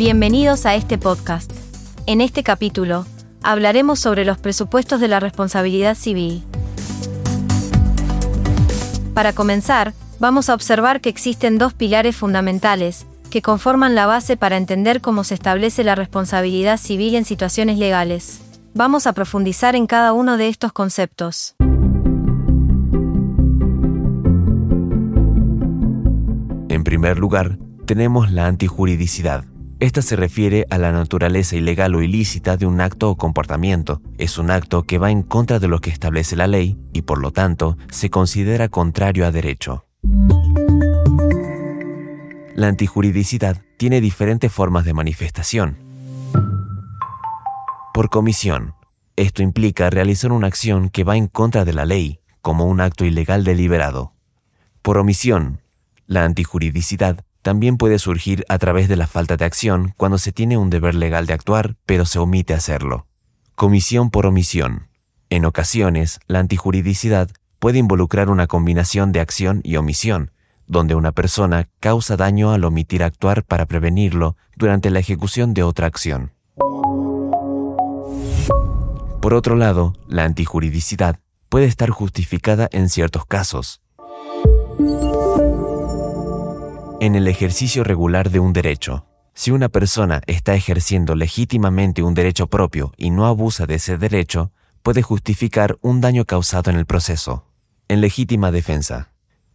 Bienvenidos a este podcast. En este capítulo, hablaremos sobre los presupuestos de la responsabilidad civil. Para comenzar, vamos a observar que existen dos pilares fundamentales, que conforman la base para entender cómo se establece la responsabilidad civil en situaciones legales. Vamos a profundizar en cada uno de estos conceptos. En primer lugar, tenemos la antijuridicidad. Esta se refiere a la naturaleza ilegal o ilícita de un acto o comportamiento. Es un acto que va en contra de lo que establece la ley y por lo tanto se considera contrario a derecho. La antijuridicidad tiene diferentes formas de manifestación. Por comisión. Esto implica realizar una acción que va en contra de la ley, como un acto ilegal deliberado. Por omisión. La antijuridicidad también puede surgir a través de la falta de acción cuando se tiene un deber legal de actuar pero se omite hacerlo. Comisión por omisión. En ocasiones, la antijuridicidad puede involucrar una combinación de acción y omisión, donde una persona causa daño al omitir actuar para prevenirlo durante la ejecución de otra acción. Por otro lado, la antijuridicidad puede estar justificada en ciertos casos, en el ejercicio regular de un derecho. Si una persona está ejerciendo legítimamente un derecho propio y no abusa de ese derecho, puede justificar un daño causado en el proceso. En legítima defensa.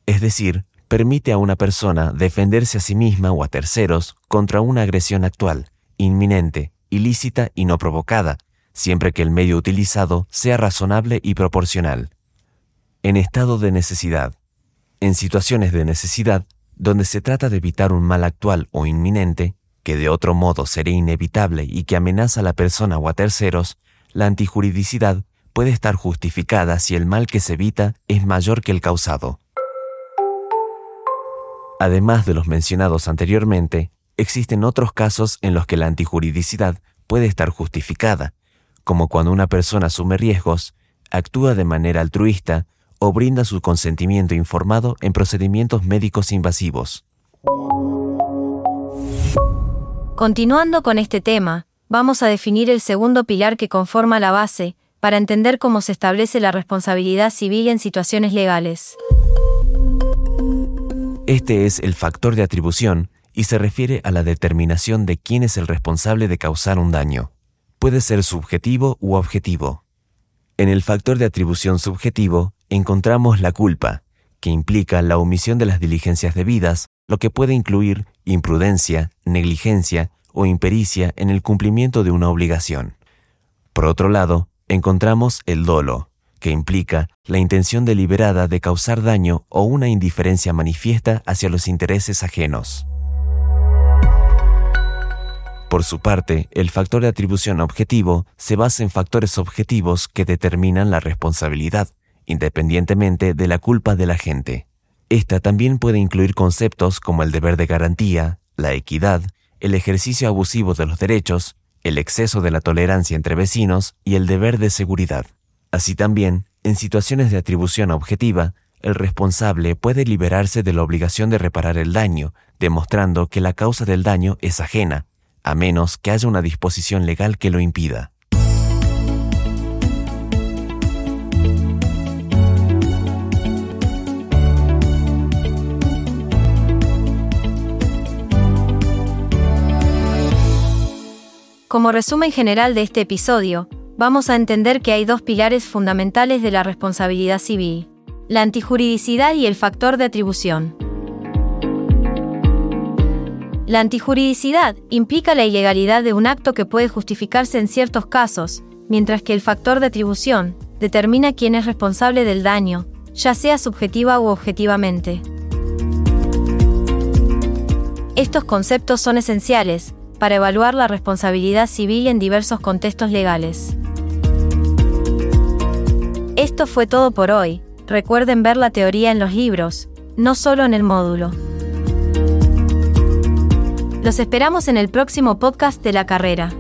Es decir, permite a una persona defenderse a sí misma o a terceros contra una agresión actual, inminente, ilícita y no provocada, siempre que el medio utilizado sea razonable y proporcional. En estado de necesidad. En situaciones de necesidad, donde se trata de evitar un mal actual o inminente, que de otro modo sería inevitable y que amenaza a la persona o a terceros, la antijuridicidad puede estar justificada si el mal que se evita es mayor que el causado. Además de los mencionados anteriormente, existen otros casos en los que la antijuridicidad puede estar justificada, como cuando una persona asume riesgos, actúa de manera altruista o brinda su consentimiento informado en procedimientos médicos invasivos. Continuando con este tema, vamos a definir el segundo pilar que conforma la base, para entender cómo se establece la responsabilidad civil en situaciones legales. Este es el factor de atribución y se refiere a la determinación de quién es el responsable de causar un daño. Puede ser subjetivo u objetivo. En el factor de atribución subjetivo encontramos la culpa, que implica la omisión de las diligencias debidas, lo que puede incluir imprudencia, negligencia o impericia en el cumplimiento de una obligación. Por otro lado, encontramos el dolo, que implica la intención deliberada de causar daño o una indiferencia manifiesta hacia los intereses ajenos. Por su parte, el factor de atribución objetivo se basa en factores objetivos que determinan la responsabilidad, independientemente de la culpa de la gente. Esta también puede incluir conceptos como el deber de garantía, la equidad, el ejercicio abusivo de los derechos, el exceso de la tolerancia entre vecinos y el deber de seguridad. Así también, en situaciones de atribución objetiva, el responsable puede liberarse de la obligación de reparar el daño, demostrando que la causa del daño es ajena, a menos que haya una disposición legal que lo impida. Como resumen general de este episodio, vamos a entender que hay dos pilares fundamentales de la responsabilidad civil, la antijuridicidad y el factor de atribución. La antijuridicidad implica la ilegalidad de un acto que puede justificarse en ciertos casos, mientras que el factor de atribución determina quién es responsable del daño, ya sea subjetiva u objetivamente. Estos conceptos son esenciales, para evaluar la responsabilidad civil en diversos contextos legales. Esto fue todo por hoy. Recuerden ver la teoría en los libros, no solo en el módulo. Los esperamos en el próximo podcast de la carrera.